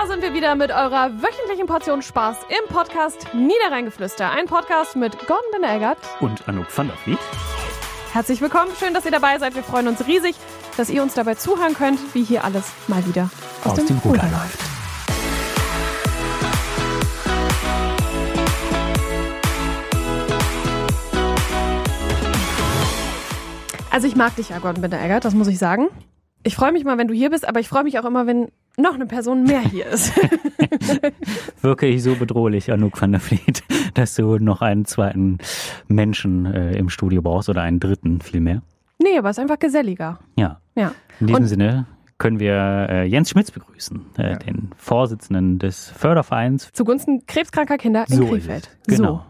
Da sind wir wieder mit eurer wöchentlichen Portion Spaß im Podcast Niederrheingeflüster. Ein Podcast mit Gordon Benegert und Anouk van der Vliet. Herzlich willkommen, schön, dass ihr dabei seid. Wir freuen uns riesig, dass ihr uns dabei zuhören könnt, wie hier alles mal wieder aus, aus dem, dem Ruder läuft. Also ich mag dich ja, Gordon Benegert, das muss ich sagen. Ich freue mich mal, wenn du hier bist, aber ich freue mich auch immer, wenn noch eine Person mehr hier ist. Wirke ich so bedrohlich, Anouk van der Vliet, dass du noch einen zweiten Menschen äh, im Studio brauchst oder einen dritten vielmehr? Nee, aber es ist einfach geselliger. Ja. ja. In diesem Und Sinne können wir äh, Jens Schmitz begrüßen, äh, ja. den Vorsitzenden des Fördervereins zugunsten krebskranker Kinder in so Krefeld. Genau, so.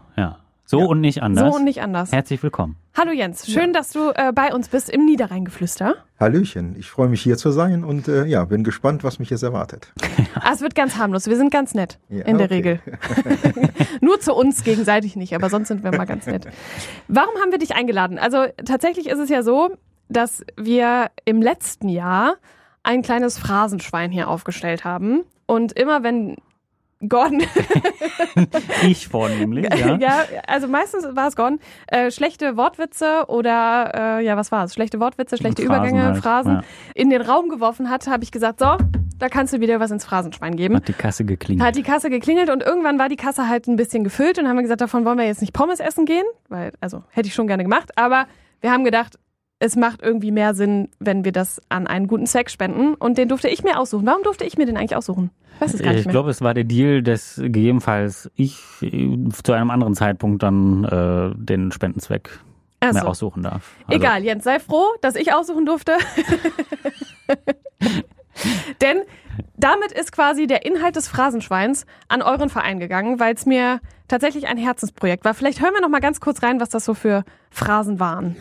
So ja. und nicht anders. So und nicht anders. Herzlich willkommen. Hallo Jens, schön, ja. dass du äh, bei uns bist im Niederrheingeflüster. Hallöchen, ich freue mich hier zu sein und äh, ja, bin gespannt, was mich jetzt erwartet. ah, es wird ganz harmlos, wir sind ganz nett ja, in der okay. Regel. Nur zu uns gegenseitig nicht, aber sonst sind wir mal ganz nett. Warum haben wir dich eingeladen? Also tatsächlich ist es ja so, dass wir im letzten Jahr ein kleines Phrasenschwein hier aufgestellt haben. Und immer wenn Gordon. ich vornehmlich, ja. ja, also meistens war es Gordon. Äh, schlechte Wortwitze oder, äh, ja, was war es? Schlechte Wortwitze, schlechte Phrasen Übergänge, halt, Phrasen ja. in den Raum geworfen hat, habe ich gesagt, so, da kannst du wieder was ins Phrasenschwein geben. Hat die Kasse geklingelt. Hat die Kasse geklingelt und irgendwann war die Kasse halt ein bisschen gefüllt und haben wir gesagt, davon wollen wir jetzt nicht Pommes essen gehen, weil, also hätte ich schon gerne gemacht, aber wir haben gedacht, es macht irgendwie mehr Sinn, wenn wir das an einen guten Zweck spenden. Und den durfte ich mir aussuchen. Warum durfte ich mir den eigentlich aussuchen? Weiß es gar nicht ich glaube, es war der Deal, dass gegebenenfalls ich äh, zu einem anderen Zeitpunkt dann äh, den Spendenzweck also. mehr aussuchen darf. Also. Egal, Jens, sei froh, dass ich aussuchen durfte. Denn damit ist quasi der Inhalt des Phrasenschweins an euren Verein gegangen, weil es mir tatsächlich ein Herzensprojekt war. Vielleicht hören wir noch mal ganz kurz rein, was das so für Phrasen waren.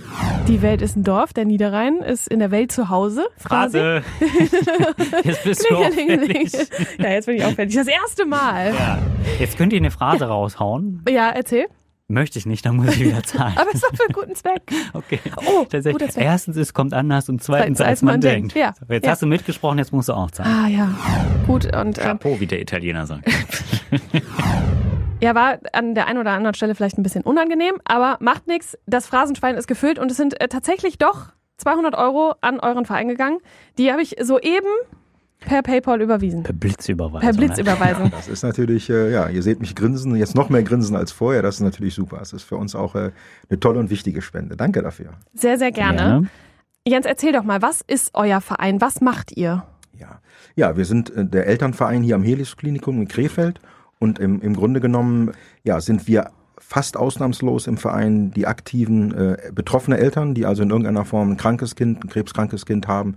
Die Welt ist ein Dorf, der Niederrhein ist in der Welt zu Hause. Phrase. jetzt bist du auffällig. Ja, jetzt bin ich auffällig. Das erste Mal. Ja. Jetzt könnt ihr eine Phrase ja. raushauen. Ja, erzähl. Möchte ich nicht, dann muss ich wieder zahlen. Aber es ist doch für einen guten Zweck. Okay. Oh, guter Zweck. Erstens, es kommt anders und zweitens, als, als man, man, denkt. Ja. Jetzt ja. hast du mitgesprochen, jetzt musst du auch zahlen. Ah ja, gut. Und, ähm, Chapeau, wie der Italiener sagt. Ja, war an der einen oder anderen Stelle vielleicht ein bisschen unangenehm, aber macht nichts. Das Phrasenschwein ist gefüllt und es sind äh, tatsächlich doch 200 Euro an euren Verein gegangen. Die habe ich soeben Per PayPal überwiesen. Per Blitzüberweisung. Per Blitzüberweisung. Ja, das ist natürlich, äh, ja, ihr seht mich grinsen, jetzt noch mehr grinsen als vorher. Das ist natürlich super. Das ist für uns auch äh, eine tolle und wichtige Spende. Danke dafür. Sehr, sehr gerne. gerne. Jens, erzähl doch mal, was ist euer Verein? Was macht ihr? Ja, ja wir sind äh, der Elternverein hier am Helix-Klinikum in Krefeld. Und im, im Grunde genommen, ja, sind wir fast ausnahmslos im Verein die aktiven äh, betroffene Eltern, die also in irgendeiner Form ein krankes Kind, ein krebskrankes Kind haben,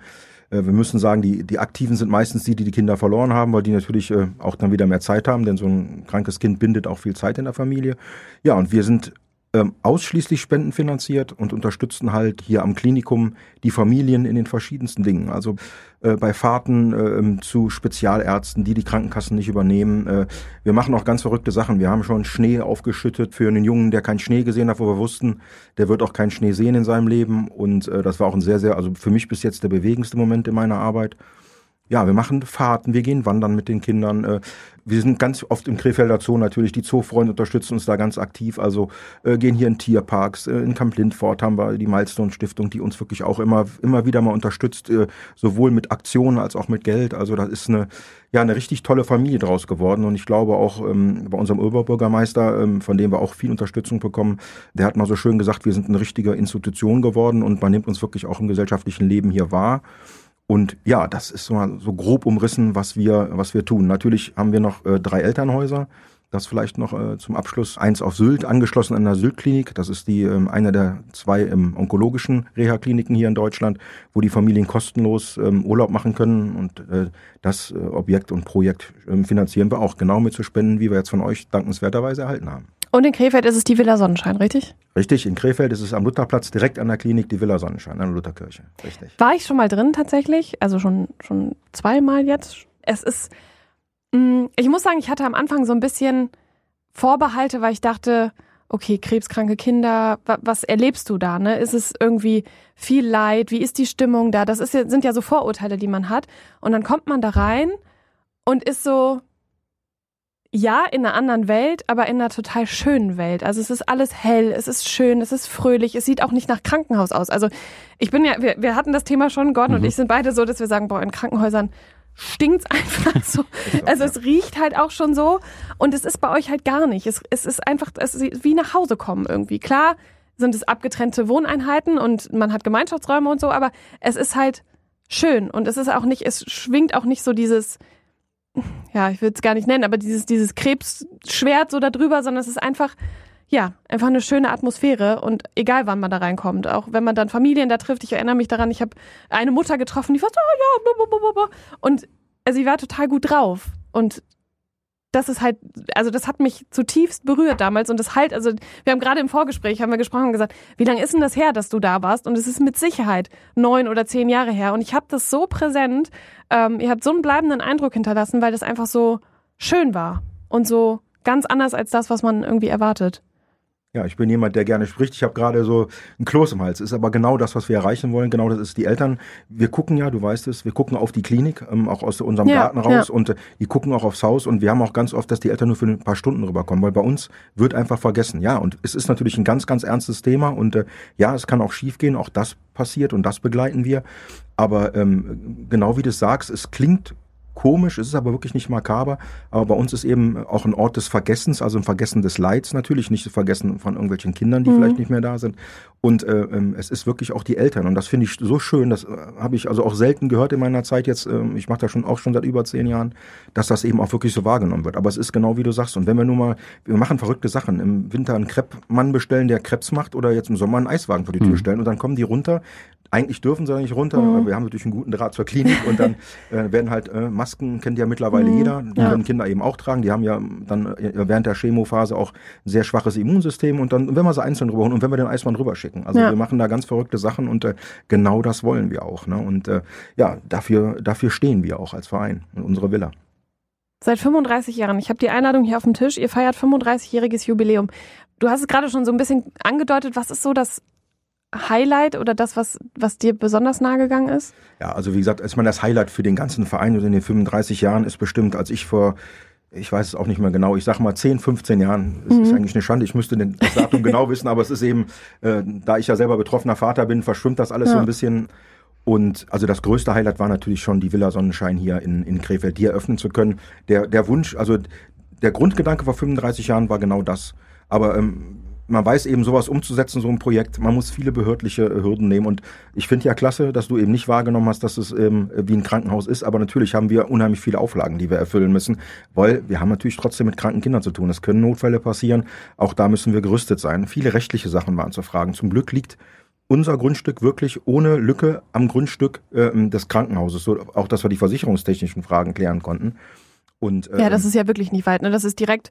äh, wir müssen sagen, die, die Aktiven sind meistens die, die die Kinder verloren haben, weil die natürlich äh, auch dann wieder mehr Zeit haben, denn so ein krankes Kind bindet auch viel Zeit in der Familie. Ja, und wir sind ähm, ausschließlich spendenfinanziert und unterstützen halt hier am Klinikum die Familien in den verschiedensten Dingen. Also äh, bei Fahrten äh, zu Spezialärzten, die die Krankenkassen nicht übernehmen. Äh, wir machen auch ganz verrückte Sachen. Wir haben schon Schnee aufgeschüttet für einen Jungen, der keinen Schnee gesehen hat, wo wir wussten, der wird auch keinen Schnee sehen in seinem Leben. Und äh, das war auch ein sehr, sehr, also für mich bis jetzt der bewegendste Moment in meiner Arbeit ja, wir machen Fahrten, wir gehen wandern mit den Kindern. Äh, wir sind ganz oft im Krefelder Zoo natürlich. Die Zoofreunde unterstützen uns da ganz aktiv. Also äh, gehen hier in Tierparks. Äh, in Camp Lindfort haben wir die Milestone Stiftung, die uns wirklich auch immer, immer wieder mal unterstützt, äh, sowohl mit Aktionen als auch mit Geld. Also da ist eine, ja, eine richtig tolle Familie draus geworden. Und ich glaube auch ähm, bei unserem Oberbürgermeister, ähm, von dem wir auch viel Unterstützung bekommen, der hat mal so schön gesagt, wir sind eine richtige Institution geworden und man nimmt uns wirklich auch im gesellschaftlichen Leben hier wahr. Und ja, das ist so, so grob umrissen, was wir, was wir tun. Natürlich haben wir noch äh, drei Elternhäuser. Das vielleicht noch äh, zum Abschluss. Eins auf Sylt, angeschlossen an der Sylt-Klinik. Das ist die ähm, eine der zwei ähm, onkologischen Reha-Kliniken hier in Deutschland, wo die Familien kostenlos ähm, Urlaub machen können. Und äh, das äh, Objekt und Projekt ähm, finanzieren wir auch genau mit zu spenden, wie wir jetzt von euch dankenswerterweise erhalten haben. Und in Krefeld ist es die Villa Sonnenschein, richtig? Richtig, in Krefeld ist es am Lutherplatz direkt an der Klinik die Villa Sonnenschein, an der Lutherkirche. Richtig. War ich schon mal drin tatsächlich, also schon, schon zweimal jetzt. Es ist, mm, ich muss sagen, ich hatte am Anfang so ein bisschen Vorbehalte, weil ich dachte, okay, krebskranke Kinder, was erlebst du da? Ne? Ist es irgendwie viel Leid? Wie ist die Stimmung da? Das ist, sind ja so Vorurteile, die man hat. Und dann kommt man da rein und ist so, ja, in einer anderen Welt, aber in einer total schönen Welt. Also es ist alles hell, es ist schön, es ist fröhlich, es sieht auch nicht nach Krankenhaus aus. Also ich bin ja, wir, wir hatten das Thema schon, Gordon mhm. und ich sind beide so, dass wir sagen, boah, in Krankenhäusern stinkt's einfach so. Also es riecht halt auch schon so und es ist bei euch halt gar nicht. Es, es ist einfach, es ist wie nach Hause kommen irgendwie. Klar sind es abgetrennte Wohneinheiten und man hat Gemeinschaftsräume und so, aber es ist halt schön und es ist auch nicht, es schwingt auch nicht so dieses, ja, ich will es gar nicht nennen, aber dieses, dieses Krebsschwert so da drüber, sondern es ist einfach, ja, einfach eine schöne Atmosphäre und egal wann man da reinkommt, auch wenn man dann Familien da trifft, ich erinnere mich daran, ich habe eine Mutter getroffen, die war so, oh, ja, blablabla. und also sie war total gut drauf und das ist halt, also das hat mich zutiefst berührt damals und das halt, also wir haben gerade im Vorgespräch, haben wir gesprochen und gesagt, wie lange ist denn das her, dass du da warst? Und es ist mit Sicherheit neun oder zehn Jahre her und ich habe das so präsent, ähm, ihr habt so einen bleibenden Eindruck hinterlassen, weil das einfach so schön war und so ganz anders als das, was man irgendwie erwartet. Ja, ich bin jemand, der gerne spricht. Ich habe gerade so ein Kloß im Hals. Ist aber genau das, was wir erreichen wollen. Genau das ist die Eltern. Wir gucken ja, du weißt es, wir gucken auf die Klinik, ähm, auch aus unserem ja, Garten raus ja. und äh, die gucken auch aufs Haus. Und wir haben auch ganz oft, dass die Eltern nur für ein paar Stunden rüberkommen, weil bei uns wird einfach vergessen. Ja, und es ist natürlich ein ganz, ganz ernstes Thema. Und äh, ja, es kann auch schiefgehen. Auch das passiert und das begleiten wir. Aber ähm, genau wie du sagst, es klingt komisch, es ist aber wirklich nicht makaber. Aber bei uns ist eben auch ein Ort des Vergessens, also ein Vergessen des Leids natürlich, nicht Vergessen von irgendwelchen Kindern, die mhm. vielleicht nicht mehr da sind. Und äh, ähm, es ist wirklich auch die Eltern. Und das finde ich so schön, das äh, habe ich also auch selten gehört in meiner Zeit jetzt, äh, ich mache das schon auch schon seit über zehn Jahren, dass das eben auch wirklich so wahrgenommen wird. Aber es ist genau wie du sagst. Und wenn wir nun mal, wir machen verrückte Sachen, im Winter einen Kreppmann bestellen, der Krebs macht, oder jetzt im Sommer einen Eiswagen vor die Tür mhm. stellen und dann kommen die runter, eigentlich dürfen sie da nicht runter, mhm. wir haben natürlich einen guten Draht zur Klinik und dann äh, werden halt äh, Masken, kennt ja mittlerweile mhm. jeder, die ja. können Kinder eben auch tragen. Die haben ja dann äh, während der Chemophase auch ein sehr schwaches Immunsystem und dann, wenn wir sie einzeln rüberholen und wenn wir den Eismann rüberschicken. Also ja. wir machen da ganz verrückte Sachen und äh, genau das wollen wir auch. Ne? Und äh, ja, dafür, dafür stehen wir auch als Verein in unserer Villa. Seit 35 Jahren. Ich habe die Einladung hier auf dem Tisch. Ihr feiert 35-jähriges Jubiläum. Du hast es gerade schon so ein bisschen angedeutet. Was ist so das Highlight oder das, was, was dir besonders nahe gegangen ist? Ja, also wie gesagt, ich meine, das Highlight für den ganzen Verein in den 35 Jahren ist bestimmt, als ich vor ich weiß es auch nicht mehr genau, ich sag mal 10, 15 Jahren. Es mhm. ist eigentlich eine Schande, ich müsste das Datum genau wissen, aber es ist eben, äh, da ich ja selber betroffener Vater bin, verschwimmt das alles ja. so ein bisschen. Und also das größte Highlight war natürlich schon die Villa Sonnenschein hier in, in Krefeld, die eröffnen zu können. Der, der Wunsch, also der Grundgedanke vor 35 Jahren war genau das. Aber ähm, man weiß eben sowas umzusetzen, so ein Projekt. Man muss viele behördliche äh, Hürden nehmen. Und ich finde ja klasse, dass du eben nicht wahrgenommen hast, dass es ähm, wie ein Krankenhaus ist. Aber natürlich haben wir unheimlich viele Auflagen, die wir erfüllen müssen, weil wir haben natürlich trotzdem mit kranken Kindern zu tun. Es können Notfälle passieren. Auch da müssen wir gerüstet sein. Viele rechtliche Sachen waren zu fragen. Zum Glück liegt unser Grundstück wirklich ohne Lücke am Grundstück äh, des Krankenhauses, so auch dass wir die versicherungstechnischen Fragen klären konnten. Und, äh, ja, das ähm, ist ja wirklich nicht weit. Ne? Das ist direkt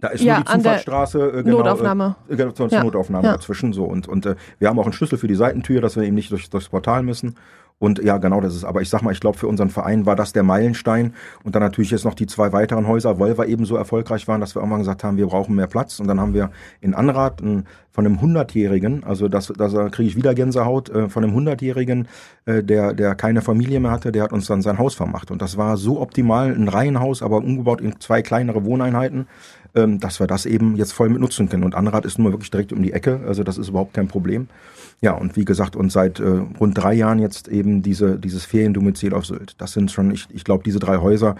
da ist ja, nur die Zufahrtsstraße äh, genau, Notaufnahme. Äh, genau, zur ja. Notaufnahme ja. dazwischen so und und äh, wir haben auch einen Schlüssel für die Seitentür, dass wir eben nicht durch, durchs Portal müssen und ja, genau das ist. Aber ich sag mal, ich glaube, für unseren Verein war das der Meilenstein. Und dann natürlich jetzt noch die zwei weiteren Häuser, weil wir eben so erfolgreich waren, dass wir irgendwann gesagt haben, wir brauchen mehr Platz. Und dann haben wir in Anrat von einem Hundertjährigen, also das, das kriege ich wieder Gänsehaut, äh, von einem Hundertjährigen, äh, der, der keine Familie mehr hatte, der hat uns dann sein Haus vermacht. Und das war so optimal, ein Reihenhaus, aber umgebaut in zwei kleinere Wohneinheiten ähm, dass wir das eben jetzt voll mit nutzen können. Und Anrat ist nun mal wirklich direkt um die Ecke, also das ist überhaupt kein Problem. Ja, und wie gesagt, und seit äh, rund drei Jahren jetzt eben diese, dieses Feriendomizil auf Sylt. Das sind schon, ich, ich glaube, diese drei Häuser,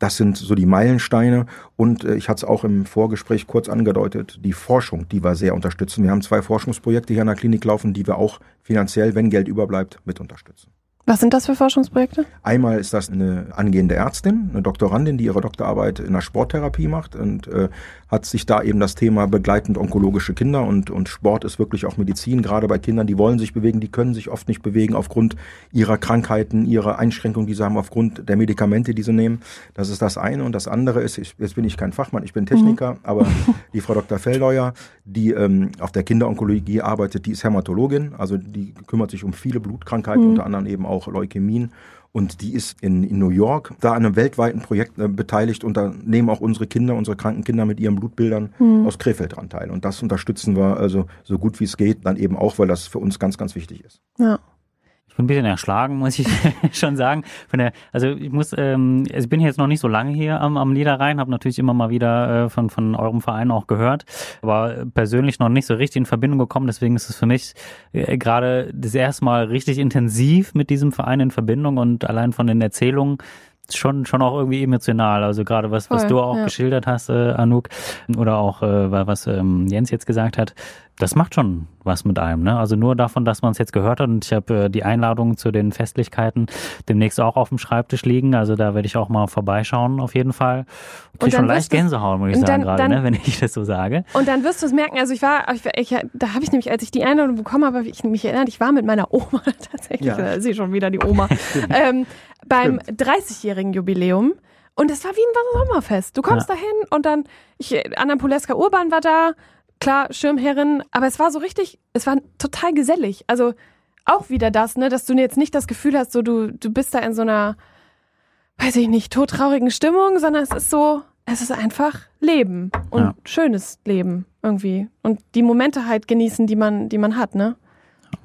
das sind so die Meilensteine. Und äh, ich hatte es auch im Vorgespräch kurz angedeutet, die Forschung, die wir sehr unterstützen. Wir haben zwei Forschungsprojekte hier an der Klinik laufen, die wir auch finanziell, wenn Geld überbleibt, mit unterstützen. Was sind das für Forschungsprojekte? Einmal ist das eine angehende Ärztin, eine Doktorandin, die ihre Doktorarbeit in der Sporttherapie macht und äh, hat sich da eben das Thema begleitend onkologische Kinder und, und Sport ist wirklich auch Medizin, gerade bei Kindern, die wollen sich bewegen, die können sich oft nicht bewegen aufgrund ihrer Krankheiten, ihrer Einschränkungen, die sie haben, aufgrund der Medikamente, die sie nehmen. Das ist das eine. Und das andere ist, ich, jetzt bin ich kein Fachmann, ich bin Techniker, mhm. aber die Frau Dr. Feldeuer, die ähm, auf der Kinderonkologie arbeitet, die ist Hämatologin, also die kümmert sich um viele Blutkrankheiten, mhm. unter anderem eben auch Leukämien. Und die ist in, in New York da an einem weltweiten Projekt äh, beteiligt und da nehmen auch unsere Kinder, unsere kranken Kinder mit ihren Blutbildern mhm. aus Krefeld dran teil. Und das unterstützen wir also so gut wie es geht, dann eben auch, weil das für uns ganz, ganz wichtig ist. Ja. Ein bisschen erschlagen, muss ich schon sagen. Der, also ich muss, ähm, also ich bin jetzt noch nicht so lange hier am, am Niederrhein, habe natürlich immer mal wieder äh, von, von eurem Verein auch gehört, aber persönlich noch nicht so richtig in Verbindung gekommen. Deswegen ist es für mich äh, gerade das erste Mal richtig intensiv mit diesem Verein in Verbindung und allein von den Erzählungen schon schon auch irgendwie emotional. Also gerade was was Voll, du auch ja. geschildert hast, äh, Anouk, oder auch äh, was ähm, Jens jetzt gesagt hat, das macht schon was mit einem. Ne? Also nur davon, dass man es jetzt gehört hat und ich habe äh, die Einladung zu den Festlichkeiten demnächst auch auf dem Schreibtisch liegen. Also da werde ich auch mal vorbeischauen auf jeden Fall. Krieg schon leicht Gänsehaut, muss ich sagen gerade, ne, wenn ich das so sage. Und dann wirst du es merken. Also ich war, ich, ich, da habe ich nämlich, als ich die Einladung bekommen habe, ich mich erinnert, ich war mit meiner Oma tatsächlich. Ja. Da ist sie schon wieder die Oma. ähm, beim 30-jährigen Jubiläum. Und es war wie ein Sommerfest. Du kommst ja. dahin und dann, ich, Anna Poleska Urban war da, klar, Schirmherrin, aber es war so richtig, es war total gesellig. Also auch wieder das, ne, dass du jetzt nicht das Gefühl hast, so du, du bist da in so einer, weiß ich nicht, todtraurigen Stimmung, sondern es ist so, es ist einfach Leben und ja. schönes Leben irgendwie. Und die Momente halt genießen, die man, die man hat, ne?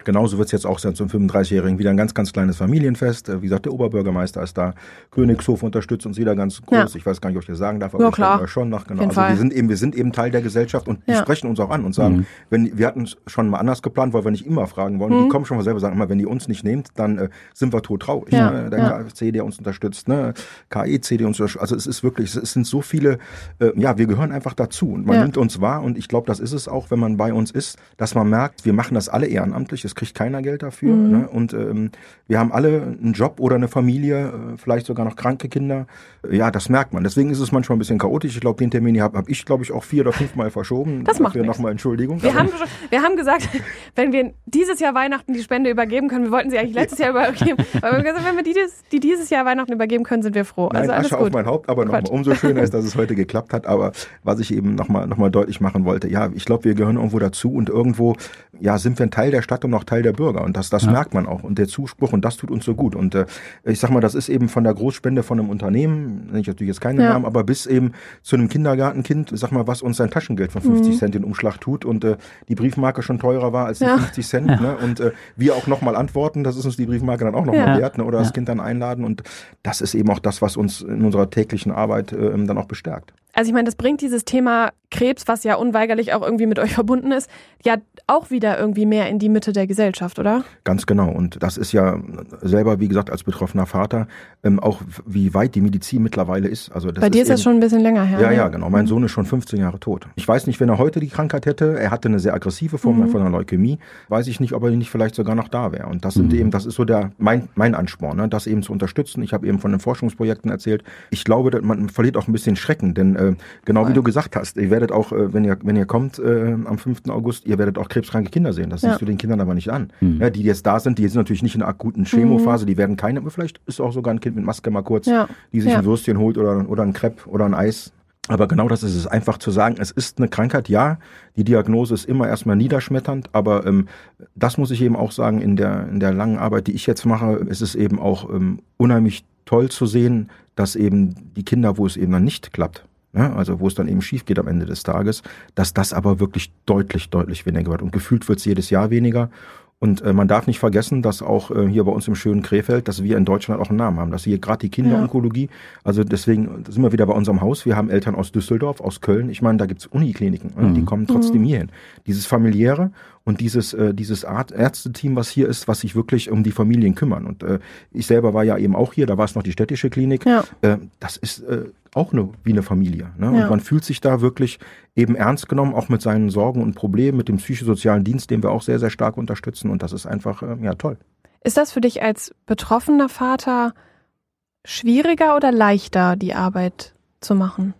Genauso wird es jetzt auch sein zum 35-Jährigen. Wieder ein ganz, ganz kleines Familienfest. Äh, wie gesagt, der Oberbürgermeister ist da. Königshof unterstützt uns wieder ganz groß. Ja. Ich weiß gar nicht, ob ich das sagen darf, aber ja, ich klar. schon nach. Genau. Also wir sind eben, wir sind eben Teil der Gesellschaft und die sprechen uns auch an und sagen, mhm. wenn, wir hatten es schon mal anders geplant, weil wir nicht immer fragen wollen. Mhm. Die kommen schon mal selber sagen, immer, wenn ihr uns nicht nehmt, dann äh, sind wir tot traurig. Ja. Ne? Der KFC, der uns unterstützt, ne? KEC, der uns unterstützt. Also es ist wirklich, es sind so viele, äh, ja, wir gehören einfach dazu und man nimmt uns wahr und ich glaube, das ist es auch, wenn man bei uns ist, dass man merkt, wir machen das alle ehrenamtlich, es kriegt keiner Geld dafür. Mhm. Ne? Und ähm, wir haben alle einen Job oder eine Familie, äh, vielleicht sogar noch kranke Kinder. Ja, das merkt man. Deswegen ist es manchmal ein bisschen chaotisch. Ich glaube, den Termin habe hab ich, glaube ich, auch vier oder fünfmal verschoben. Das macht nochmal Entschuldigung. Wir haben, wir haben gesagt, wenn wir dieses Jahr Weihnachten die Spende übergeben können, wir wollten sie eigentlich letztes ja. Jahr übergeben, aber wir haben gesagt, wenn wir die, die, dieses Jahr Weihnachten übergeben können, sind wir froh. Nein, also alles Asche gut. auf mein Haupt, aber nochmal, umso schöner ist, dass es heute geklappt hat. Aber was ich eben nochmal noch mal deutlich machen wollte, ja, ich glaube, wir gehören irgendwo dazu und irgendwo, ja, sind wir ein Teil der Stadt und auch Teil der Bürger. Und das, das ja. merkt man auch und der Zuspruch und das tut uns so gut. Und äh, ich sag mal, das ist eben von der Großspende von einem Unternehmen, nenne ich natürlich jetzt keinen ja. Namen, aber bis eben zu einem Kindergartenkind, sag mal, was uns sein Taschengeld von 50 mhm. Cent in Umschlag tut und äh, die Briefmarke schon teurer war als die ja. 50 Cent. Ja. Ne? Und äh, wir auch nochmal antworten, das ist uns die Briefmarke dann auch nochmal ja. wert ne? oder das Kind dann einladen. Und das ist eben auch das, was uns in unserer täglichen Arbeit äh, dann auch bestärkt. Also ich meine, das bringt dieses Thema Krebs, was ja unweigerlich auch irgendwie mit euch verbunden ist, ja auch wieder irgendwie mehr in die Mitte der Gesellschaft, oder? Ganz genau. Und das ist ja selber, wie gesagt, als betroffener Vater ähm, auch, wie weit die Medizin mittlerweile ist. Also Bei dir ist, ist das schon ein bisschen länger her. Ja, ne? ja, genau. Mein mhm. Sohn ist schon 15 Jahre tot. Ich weiß nicht, wenn er heute die Krankheit hätte. Er hatte eine sehr aggressive Form mhm. von einer Leukämie. Weiß ich nicht, ob er nicht vielleicht sogar noch da wäre. Und das sind mhm. eben, das ist so der mein, mein Ansporn, ne? das eben zu unterstützen. Ich habe eben von den Forschungsprojekten erzählt. Ich glaube, man verliert auch ein bisschen Schrecken, denn äh, genau wie du gesagt hast, ihr werdet auch, äh, wenn ihr, wenn ihr kommt äh, am 5. August, ihr werdet auch krebskranke Kinder sehen. Das ja. siehst du den Kindern aber nicht an. Mhm. Ja, die jetzt da sind, die sind natürlich nicht in einer akuten Chemophase, mhm. die werden keine, vielleicht ist auch sogar ein Kind mit Maske mal kurz, ja. die sich ein Würstchen holt oder, oder ein Crepe oder ein Eis. Aber genau das ist es, einfach zu sagen, es ist eine Krankheit, ja, die Diagnose ist immer erstmal niederschmetternd, aber ähm, das muss ich eben auch sagen, in der, in der langen Arbeit, die ich jetzt mache, ist es eben auch ähm, unheimlich toll zu sehen, dass eben die Kinder, wo es eben dann nicht klappt, ja, also wo es dann eben schief geht am Ende des Tages, dass das aber wirklich deutlich, deutlich weniger wird. Und gefühlt wird es jedes Jahr weniger. Und äh, man darf nicht vergessen, dass auch äh, hier bei uns im schönen Krefeld, dass wir in Deutschland auch einen Namen haben. Dass hier gerade die Kinderonkologie, also deswegen sind wir wieder bei unserem Haus. Wir haben Eltern aus Düsseldorf, aus Köln. Ich meine, da gibt's Unikliniken. Mhm. Die kommen trotzdem mhm. hierhin. Dieses familiäre und dieses, äh, dieses Art Ärzteteam, was hier ist, was sich wirklich um die Familien kümmern. Und äh, ich selber war ja eben auch hier, da war es noch die städtische Klinik. Ja. Äh, das ist äh, auch eine, wie eine Familie. Ne? Und man fühlt sich da wirklich eben ernst genommen, auch mit seinen Sorgen und Problemen, mit dem psychosozialen Dienst, den wir auch sehr, sehr stark unterstützen. Und das ist einfach, äh, ja, toll. Ist das für dich als betroffener Vater schwieriger oder leichter, die Arbeit zu machen?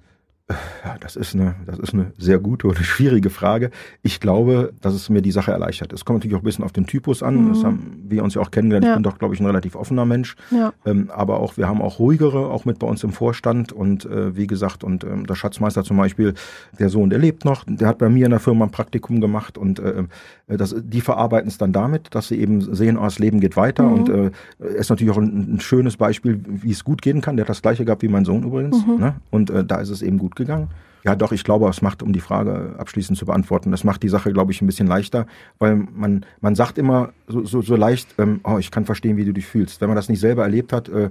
Ja, das ist eine, das ist eine sehr gute oder schwierige Frage. Ich glaube, dass es mir die Sache erleichtert. Es kommt natürlich auch ein bisschen auf den Typus an. Mhm. Das haben wir uns ja auch kennengelernt. Ja. Ich bin doch, glaube ich, ein relativ offener Mensch. Ja. Ähm, aber auch, wir haben auch ruhigere, auch mit bei uns im Vorstand. Und äh, wie gesagt, und ähm, der Schatzmeister zum Beispiel, der Sohn, der lebt noch, der hat bei mir in der Firma ein Praktikum gemacht und äh, das, die verarbeiten es dann damit, dass sie eben sehen, oh, das Leben geht weiter. Mhm. Und äh, ist natürlich auch ein, ein, schönes Beispiel, wie es gut gehen kann. Der hat das gleiche gehabt wie mein Sohn übrigens. Mhm. Ne? Und äh, da ist es eben gut gegangen. Ja, doch, ich glaube, es macht, um die Frage abschließend zu beantworten, das macht die Sache, glaube ich, ein bisschen leichter, weil man, man sagt immer so, so, so leicht, ähm, oh, ich kann verstehen, wie du dich fühlst. Wenn man das nicht selber erlebt hat, äh,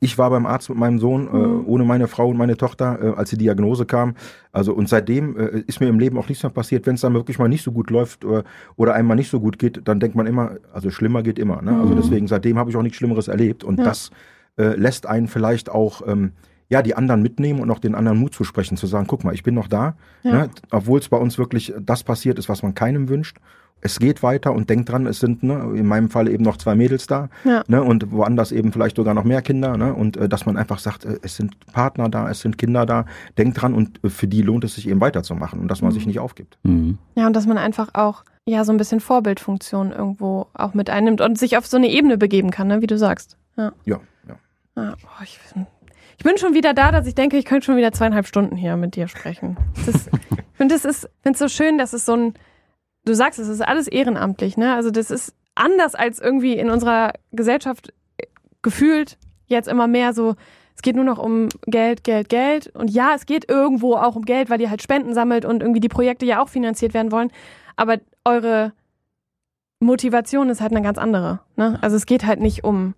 ich war beim Arzt mit meinem Sohn, äh, mhm. ohne meine Frau und meine Tochter, äh, als die Diagnose kam. Also und seitdem äh, ist mir im Leben auch nichts mehr passiert. Wenn es dann wirklich mal nicht so gut läuft oder, äh, oder einem mal nicht so gut geht, dann denkt man immer, also schlimmer geht immer. Ne? Also mhm. Also deswegen, seitdem habe ich auch nichts Schlimmeres erlebt. Und ja. das äh, lässt einen vielleicht auch ähm, ja, die anderen mitnehmen und auch den anderen Mut zu sprechen, zu sagen, guck mal, ich bin noch da, ja. ne, obwohl es bei uns wirklich das passiert ist, was man keinem wünscht. Es geht weiter und denkt dran, es sind ne, in meinem Fall eben noch zwei Mädels da ja. ne, und woanders eben vielleicht sogar noch mehr Kinder ne, und äh, dass man einfach sagt, äh, es sind Partner da, es sind Kinder da, denkt dran und äh, für die lohnt es sich eben weiterzumachen und dass man mhm. sich nicht aufgibt. Mhm. Ja, und dass man einfach auch ja so ein bisschen Vorbildfunktion irgendwo auch mit einnimmt und sich auf so eine Ebene begeben kann, ne, wie du sagst. Ja, ja. ja. ja oh, ich ich bin schon wieder da, dass ich denke, ich könnte schon wieder zweieinhalb Stunden hier mit dir sprechen. Ist, ich finde es ist, so schön, dass es so ein, du sagst, es ist alles ehrenamtlich, ne? Also das ist anders als irgendwie in unserer Gesellschaft gefühlt jetzt immer mehr so, es geht nur noch um Geld, Geld, Geld. Und ja, es geht irgendwo auch um Geld, weil ihr halt Spenden sammelt und irgendwie die Projekte ja auch finanziert werden wollen. Aber eure Motivation ist halt eine ganz andere. Ne? Also es geht halt nicht um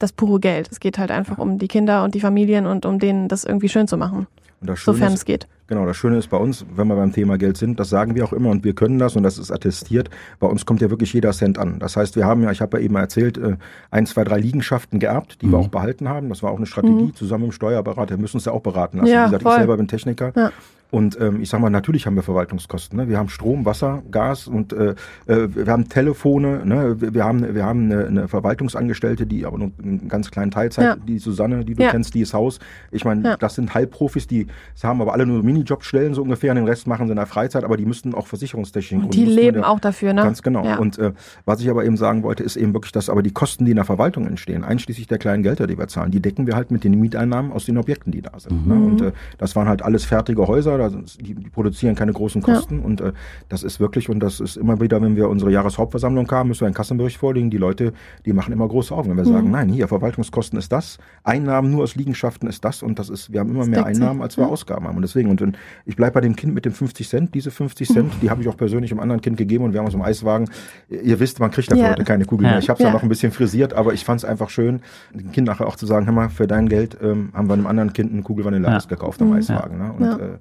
das pure Geld. Es geht halt einfach um die Kinder und die Familien und um denen das irgendwie schön zu machen. sofern ist, es geht. Genau, das Schöne ist bei uns, wenn wir beim Thema Geld sind, das sagen wir auch immer und wir können das und das ist attestiert. Bei uns kommt ja wirklich jeder Cent an. Das heißt, wir haben ja, ich habe ja eben erzählt, äh, ein, zwei, drei Liegenschaften geerbt, die mhm. wir auch behalten haben. Das war auch eine Strategie mhm. zusammen mit dem Steuerberater. Wir müssen uns ja auch beraten lassen. Ja, Wie gesagt, voll. ich selber bin Techniker. Ja. Und ähm, ich sag mal, natürlich haben wir Verwaltungskosten. Ne? Wir haben Strom, Wasser, Gas und äh, äh, wir haben Telefone. Ne? Wir, haben wir haben eine, eine Verwaltungsangestellte, die aber nur einen ganz kleinen Teilzeit, ja. die Susanne, die du ja. kennst, die ist Haus. Ich meine, ja. das sind Halbprofis, die haben aber alle nur Minijobstellen so ungefähr. Und den Rest machen sie in der Freizeit, aber die müssten auch versicherungstechnisch. Und die leben auch dafür, ne? Ganz genau. Und äh, was ich aber eben sagen wollte, ist eben wirklich, dass aber die Kosten, die in der Verwaltung entstehen, einschließlich der kleinen Gelder, die wir zahlen, die decken wir halt mit den Mieteinnahmen aus den Objekten, die da sind. Mhm. Ne? Und äh, das waren halt alles fertige Häuser, da die, die produzieren keine großen Kosten ja. und äh, das ist wirklich, und das ist immer wieder, wenn wir unsere Jahreshauptversammlung haben, müssen wir einen Kassenbericht vorlegen, die Leute, die machen immer große Augen, wenn wir mhm. sagen, nein, hier, Verwaltungskosten ist das, Einnahmen nur aus Liegenschaften ist das und das ist, wir haben immer mehr Einnahmen, als wir ja. Ausgaben haben und deswegen, und ich bleibe bei dem Kind mit dem 50 Cent, diese 50 Cent, mhm. die habe ich auch persönlich einem anderen Kind gegeben und wir haben uns im Eiswagen, ihr wisst, man kriegt dafür ja. heute keine Kugel mehr, ich habe es ja. noch ein bisschen frisiert, aber ich fand es einfach schön, dem Kind nachher auch zu sagen, hör mal, für dein Geld ähm, haben wir einem anderen Kind eine Kugel Vanille gekauft am mhm. Eiswagen ne? und äh,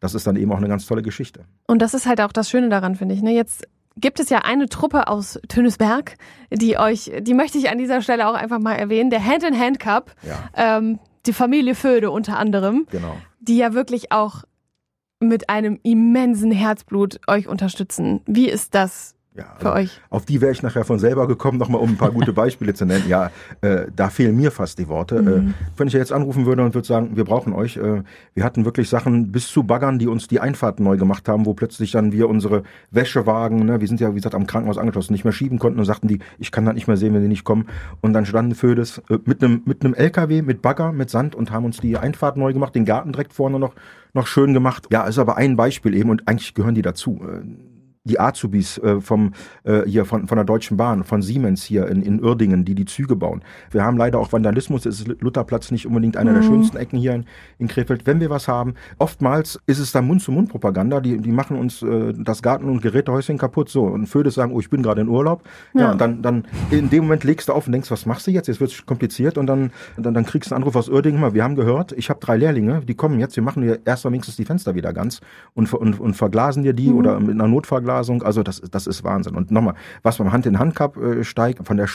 das ist dann eben auch eine ganz tolle Geschichte. Und das ist halt auch das Schöne daran, finde ich. Ne? Jetzt gibt es ja eine Truppe aus Tönesberg, die euch, die möchte ich an dieser Stelle auch einfach mal erwähnen, der Hand in Hand Cup, ja. ähm, die Familie Föde unter anderem, genau. die ja wirklich auch mit einem immensen Herzblut euch unterstützen. Wie ist das ja, für also euch. Auf die wäre ich nachher von selber gekommen, nochmal um ein paar gute Beispiele zu nennen. Ja, äh, da fehlen mir fast die Worte. Mhm. Äh, wenn ich jetzt anrufen würde und würde sagen, wir brauchen euch. Äh, wir hatten wirklich Sachen bis zu Baggern, die uns die Einfahrten neu gemacht haben, wo plötzlich dann wir unsere Wäschewagen, ne, wir sind ja wie gesagt am Krankenhaus angeschlossen, nicht mehr schieben konnten und sagten die, ich kann das nicht mehr sehen, wenn die nicht kommen. Und dann standen Födes äh, mit einem mit einem LKW, mit Bagger, mit Sand und haben uns die Einfahrt neu gemacht, den Garten direkt vorne noch noch schön gemacht. Ja, ist aber ein Beispiel eben und eigentlich gehören die dazu. Äh, die Azubis äh, vom, äh, hier von, von der Deutschen Bahn, von Siemens hier in, in Uerdingen, die die Züge bauen. Wir haben leider auch Vandalismus, es ist Lutherplatz nicht unbedingt einer mhm. der schönsten Ecken hier in, in Krefeld. Wenn wir was haben, oftmals ist es da Mund-zu-Mund-Propaganda, die, die machen uns äh, das Garten- und Gerätehäuschen kaputt, so. Und Födes sagen, oh, ich bin gerade in Urlaub. Ja. ja, und dann, dann in dem Moment legst du auf und denkst, was machst du jetzt? Jetzt wird es kompliziert und dann, dann, dann kriegst du einen Anruf aus Uerdingen, mal, wir haben gehört, ich habe drei Lehrlinge, die kommen jetzt, wir machen dir erstmal wenigstens die Fenster wieder ganz und, und, und verglasen dir die mhm. oder mit einer Notverglasung Verglasung. Also das, das ist Wahnsinn. Und nochmal, was beim Hand-in-Hand-Cup äh, steigt, von der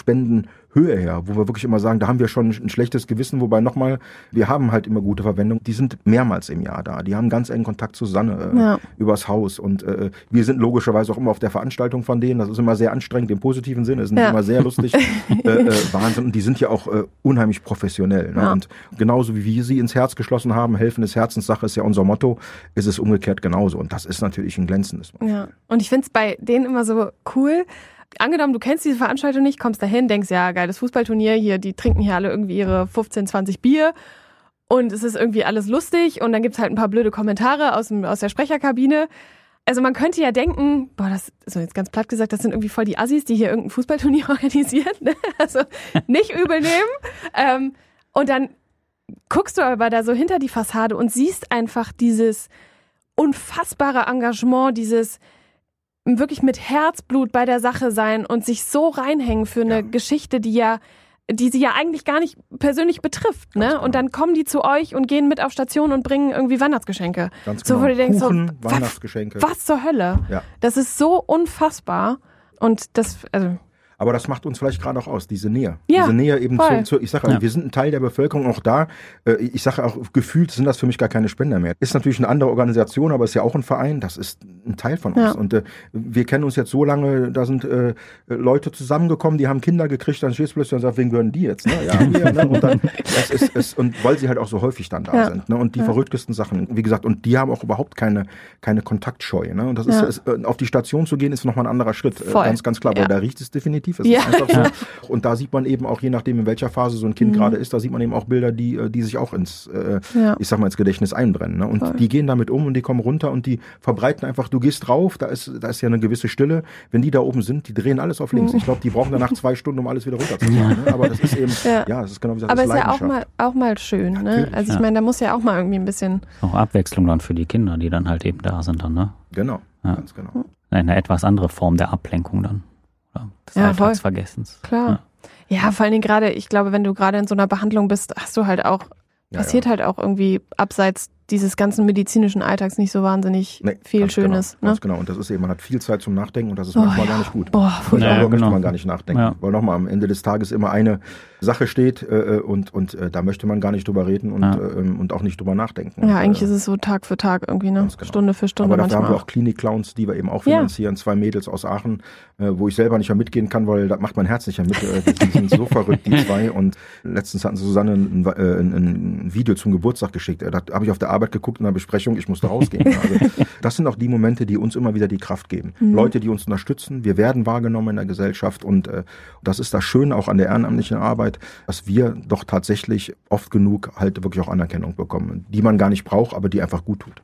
Spendenhöhe her, wo wir wirklich immer sagen, da haben wir schon ein schlechtes Gewissen, wobei nochmal, wir haben halt immer gute Verwendung. Die sind mehrmals im Jahr da. Die haben ganz engen Kontakt zu Sanne äh, ja. übers Haus. Und äh, wir sind logischerweise auch immer auf der Veranstaltung von denen. Das ist immer sehr anstrengend im positiven Sinne. Es ist ja. immer sehr lustig. äh, äh, Wahnsinn. Und die sind ja auch äh, unheimlich professionell. Ne? Ja. Und genauso wie wir sie ins Herz geschlossen haben, helfen des Herzenssache ist ja unser Motto, ist es umgekehrt genauso. Und das ist natürlich ein glänzendes. Ja. Und ich finde es bei denen immer so cool. Angenommen, du kennst diese Veranstaltung nicht, kommst dahin, denkst, ja, geiles Fußballturnier, hier, die trinken hier alle irgendwie ihre 15, 20 Bier und es ist irgendwie alles lustig und dann gibt es halt ein paar blöde Kommentare aus, dem, aus der Sprecherkabine. Also man könnte ja denken, boah, das so jetzt ganz platt gesagt, das sind irgendwie voll die Assis, die hier irgendein Fußballturnier organisieren. Ne? Also nicht übel nehmen. Ähm, und dann guckst du aber da so hinter die Fassade und siehst einfach dieses unfassbare Engagement, dieses wirklich mit Herzblut bei der Sache sein und sich so reinhängen für eine ja. Geschichte, die ja die sie ja eigentlich gar nicht persönlich betrifft, ne? Genau. Und dann kommen die zu euch und gehen mit auf Station und bringen irgendwie Weihnachtsgeschenke. Ganz genau. So, wo du denkst, Kuchen, so, Weihnachtsgeschenke. Was zur Hölle? Ja. Das ist so unfassbar. Und das, also aber das macht uns vielleicht gerade auch aus, diese Nähe. Ja, diese Nähe eben zu, zu, ich sage, ja. wir sind ein Teil der Bevölkerung auch da. Äh, ich sage auch, gefühlt sind das für mich gar keine Spender mehr. Ist natürlich eine andere Organisation, aber ist ja auch ein Verein. Das ist ein Teil von uns. Ja. Und äh, wir kennen uns jetzt so lange, da sind äh, Leute zusammengekommen, die haben Kinder gekriegt, dann stehst du plötzlich und sagst, wen gehören die jetzt? Ne? Ja, wir, ne? Und dann, das ist, ist, und weil sie halt auch so häufig dann da ja. sind. Ne? Und die verrücktesten Sachen, wie gesagt, und die haben auch überhaupt keine, keine Kontaktscheu. Ne? Und das ist, ist, äh, auf die Station zu gehen, ist nochmal ein anderer Schritt. Äh, Voll. Ganz, ganz klar, weil da riecht es definitiv. Es ist einfach so. Und da sieht man eben auch, je nachdem, in welcher Phase so ein Kind mhm. gerade ist, da sieht man eben auch Bilder, die, äh, die sich auch ins, äh, ja. ich sag mal, ins Gedächtnis einbrennen. Ne? Und Voll. die gehen damit um und die kommen runter und die verbreiten einfach, du gehst drauf, da ist, da ist ja eine gewisse Stille. Wenn die da oben sind, die drehen alles auf links. Mhm. Ich glaube, die brauchen danach zwei Stunden, um alles wieder runterzufahren. Ne? Aber das ist eben, ja, ja das ist genau wie gesagt, Aber ist ja auch mal, auch mal schön. Ne? Also ich meine, da muss ja auch mal irgendwie ein bisschen. Auch Abwechslung dann für die Kinder, die dann halt eben da sind dann, ne? Genau, ganz genau. Eine etwas andere Form der Ablenkung dann des ja, Alltagsvergessens. Klar. Ja. ja, vor allen Dingen gerade, ich glaube, wenn du gerade in so einer Behandlung bist, hast du halt auch, passiert ja, halt auch irgendwie abseits dieses ganzen medizinischen Alltags nicht so wahnsinnig nee, viel Schönes. Genau, ne? genau. Und das ist eben, man hat viel Zeit zum Nachdenken und das ist oh, manchmal ja. gar nicht gut. Boah, und darüber ja, möchte man gar nicht nachdenken. Ja. Weil nochmal am Ende des Tages immer eine Sache steht äh, und, und äh, da möchte man gar nicht drüber reden und, äh, und auch nicht drüber nachdenken. Ja, und, eigentlich äh, ist es so Tag für Tag irgendwie, ne? Genau. Stunde für Stunde. Aber dafür manchmal. haben wir auch Klinik-Clowns, die wir eben auch finanzieren. Zwei Mädels aus Aachen, äh, wo ich selber nicht mehr mitgehen kann, weil da macht mein Herz nicht mehr mit. Äh, die sind so verrückt, die zwei. Und letztens hatten Susanne ein, ein, ein Video zum Geburtstag geschickt. Da habe ich auf der Arbeit geguckt in Besprechung Besprechung, ich musste rausgehen. Also, das sind auch die Momente, die uns immer wieder die Kraft geben. Mhm. Leute, die uns unterstützen, wir werden wahrgenommen in der Gesellschaft und äh, das ist das Schöne auch an der ehrenamtlichen Arbeit, dass wir doch tatsächlich oft genug halt wirklich auch Anerkennung bekommen, die man gar nicht braucht, aber die einfach gut tut.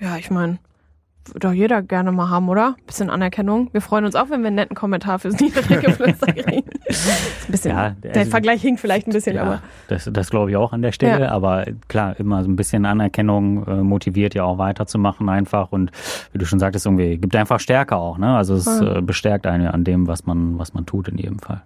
Ja, ich meine, doch jeder gerne mal haben, oder? Bisschen Anerkennung. Wir freuen uns auch, wenn wir einen netten Kommentar fürs Niederlegeflüster kriegen. ein bisschen, ja, der also, Vergleich hinkt vielleicht ein bisschen, ja, aber. Das, das glaube ich auch an der Stelle, ja. aber klar, immer so ein bisschen Anerkennung äh, motiviert ja auch weiterzumachen einfach und wie du schon sagtest, irgendwie gibt einfach Stärke auch, ne? Also es äh, bestärkt einen an dem, was man, was man tut in jedem Fall.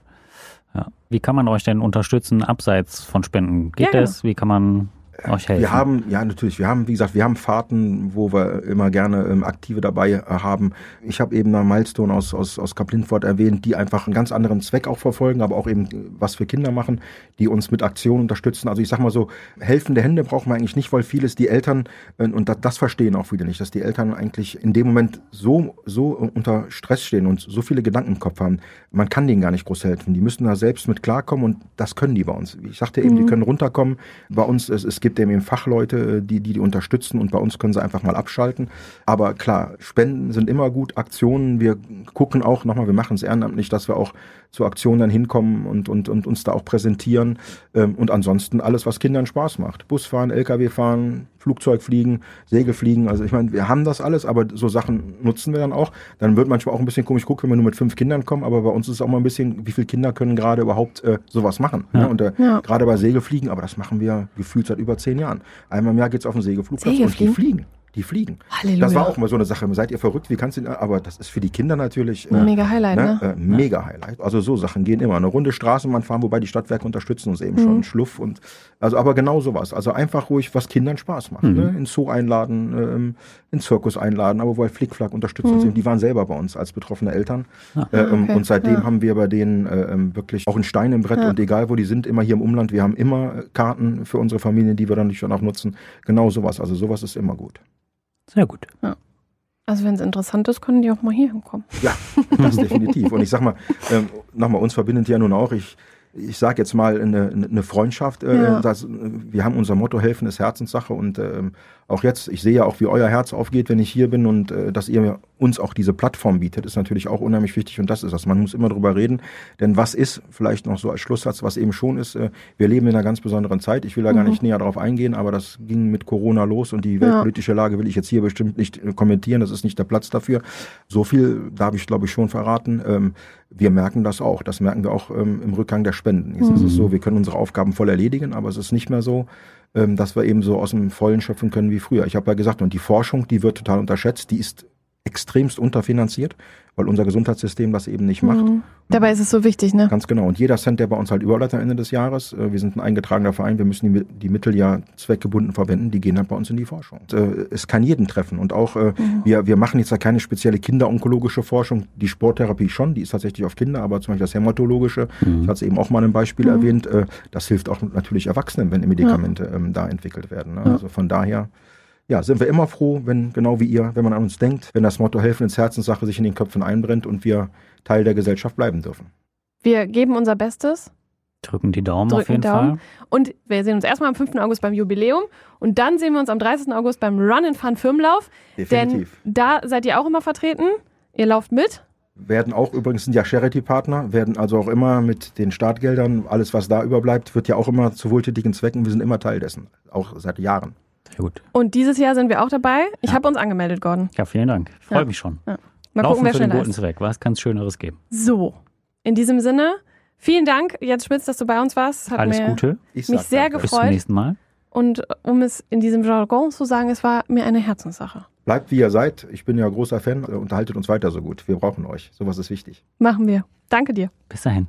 Ja. Wie kann man euch denn unterstützen abseits von Spenden? Geht ja, genau. das? Wie kann man euch helfen? Wir haben, ja natürlich, wir haben, wie gesagt, wir haben Fahrten, wo wir immer gerne ähm, Aktive dabei äh, haben. Ich habe eben eine Milestone aus, aus, aus Kaplinfort erwähnt, die einfach einen ganz anderen Zweck auch verfolgen, aber auch eben was für Kinder machen, die uns mit Aktionen unterstützen. Also ich sag mal so, helfende Hände brauchen wir eigentlich nicht, weil vieles die Eltern, äh, und das, das verstehen auch wieder nicht, dass die Eltern eigentlich in dem Moment so, so unter Stress stehen und so viele Gedanken im Kopf haben. Man kann denen gar nicht groß helfen. Die müssen da selbst mit klarkommen und das können die bei uns. Ich sagte eben, mhm. die können runterkommen. Bei uns, es, es gibt gibt eben Fachleute, äh, die, die die unterstützen und bei uns können sie einfach mal abschalten. Aber klar, Spenden sind immer gut, Aktionen, wir gucken auch nochmal, wir machen es ehrenamtlich, dass wir auch zu Aktionen dann hinkommen und, und, und uns da auch präsentieren. Ähm, und ansonsten alles, was Kindern Spaß macht. Busfahren, Lkw fahren, Flugzeug fliegen, Segel fliegen. Also ich meine, wir haben das alles, aber so Sachen nutzen wir dann auch. Dann wird manchmal auch ein bisschen komisch gucken, wenn wir nur mit fünf Kindern kommen, aber bei uns ist es auch mal ein bisschen, wie viele Kinder können gerade überhaupt äh, sowas machen. Ne? Ja. Ne? Und äh, ja. gerade bei Segelfliegen, aber das machen wir gefühlt seit über zehn Jahren. Einmal im Jahr geht's auf den Segelflugplatz und die fliegen die fliegen. Halleluja. Das war auch mal so eine Sache. Seid ihr verrückt? Wie kannst du, aber das ist für die Kinder natürlich. Äh, mega Highlight, ne? ne? Äh, mega Highlight. Also so Sachen gehen immer. Eine Runde Straßenbahn fahren, wobei die Stadtwerke unterstützen uns eben mhm. schon. Schluff und, also, aber genau sowas. Also einfach ruhig, was Kindern Spaß macht. Mhm. Ne? In Zoo einladen, ähm, in Zirkus einladen, aber wo halt Flickflack unterstützt mhm. uns eben. Die waren selber bei uns als betroffene Eltern. Ja. Äh, ähm, okay. Und seitdem ja. haben wir bei denen äh, ähm, wirklich auch einen Stein im Brett ja. und egal wo die sind, immer hier im Umland. Wir haben immer Karten für unsere Familien, die wir dann nicht auch nutzen. Genau sowas. Also sowas ist immer gut. Sehr gut. Ja. Also wenn es interessant ist, können die auch mal hier hinkommen. Ja, das definitiv. Und ich sag mal, ähm, nochmal, uns verbindet ja nun auch, ich ich sage jetzt mal, eine, eine Freundschaft. Äh, ja. das, wir haben unser Motto, helfen ist Herzenssache. Und ähm, auch jetzt, ich sehe ja auch, wie euer Herz aufgeht, wenn ich hier bin und äh, dass ihr uns auch diese Plattform bietet, ist natürlich auch unheimlich wichtig. Und das ist das. Man muss immer drüber reden. Denn was ist, vielleicht noch so als Schlusssatz, was eben schon ist, äh, wir leben in einer ganz besonderen Zeit. Ich will da mhm. gar nicht näher darauf eingehen, aber das ging mit Corona los und die weltpolitische Lage will ich jetzt hier bestimmt nicht äh, kommentieren. Das ist nicht der Platz dafür. So viel darf ich, glaube ich, schon verraten. Ähm, wir merken das auch. Das merken wir auch ähm, im Rückgang der spenden. Jetzt mhm. ist es so, wir können unsere Aufgaben voll erledigen, aber es ist nicht mehr so, ähm, dass wir eben so aus dem Vollen schöpfen können wie früher. Ich habe ja gesagt, und die Forschung, die wird total unterschätzt, die ist extremst unterfinanziert, weil unser Gesundheitssystem das eben nicht macht. Mhm. Dabei ist es so wichtig, ne? Ganz genau. Und jeder Cent, der bei uns halt überbleibt am Ende des Jahres, äh, wir sind ein eingetragener Verein, wir müssen die, die Mittel ja zweckgebunden verwenden, die gehen halt bei uns in die Forschung. Und, äh, es kann jeden treffen. Und auch, äh, mhm. wir, wir machen jetzt ja keine spezielle kinderonkologische Forschung. Die Sporttherapie schon, die ist tatsächlich auf Kinder, aber zum Beispiel das Hämatologische, mhm. ich hatte es eben auch mal ein Beispiel mhm. erwähnt, äh, das hilft auch natürlich Erwachsenen, wenn Medikamente ja. ähm, da entwickelt werden. Ne? Ja. Also von daher ja, sind wir immer froh, wenn, genau wie ihr, wenn man an uns denkt, wenn das Motto Helfen ins Herzenssache sich in den Köpfen einbrennt und wir Teil der Gesellschaft bleiben dürfen. Wir geben unser Bestes. Drücken die Daumen Drücken auf jeden Daumen. Fall. Und wir sehen uns erstmal am 5. August beim Jubiläum und dann sehen wir uns am 30. August beim Run and Fun Firmenlauf. Definitiv. Denn da seid ihr auch immer vertreten. Ihr lauft mit. Werden auch übrigens sind ja Charity-Partner, werden also auch immer mit den Startgeldern, alles was da überbleibt, wird ja auch immer zu wohltätigen Zwecken. Wir sind immer Teil dessen, auch seit Jahren. Gut. Und dieses Jahr sind wir auch dabei. Ich ja. habe uns angemeldet, Gordon. Ja, vielen Dank. Ich freue ja. mich schon. Ja. Mal Laufen gucken, wer für den guten Zweck. Was kann es Schöneres geben? So, in diesem Sinne, vielen Dank, Jens Schmitz, dass du bei uns warst. Hat Alles Gute. mich sehr danke. gefreut. Bis zum nächsten Mal. Und um es in diesem Jargon zu sagen, es war mir eine Herzenssache. Bleibt wie ihr seid. Ich bin ja großer Fan. Unterhaltet uns weiter so gut. Wir brauchen euch. Sowas ist wichtig. Machen wir. Danke dir. Bis dahin.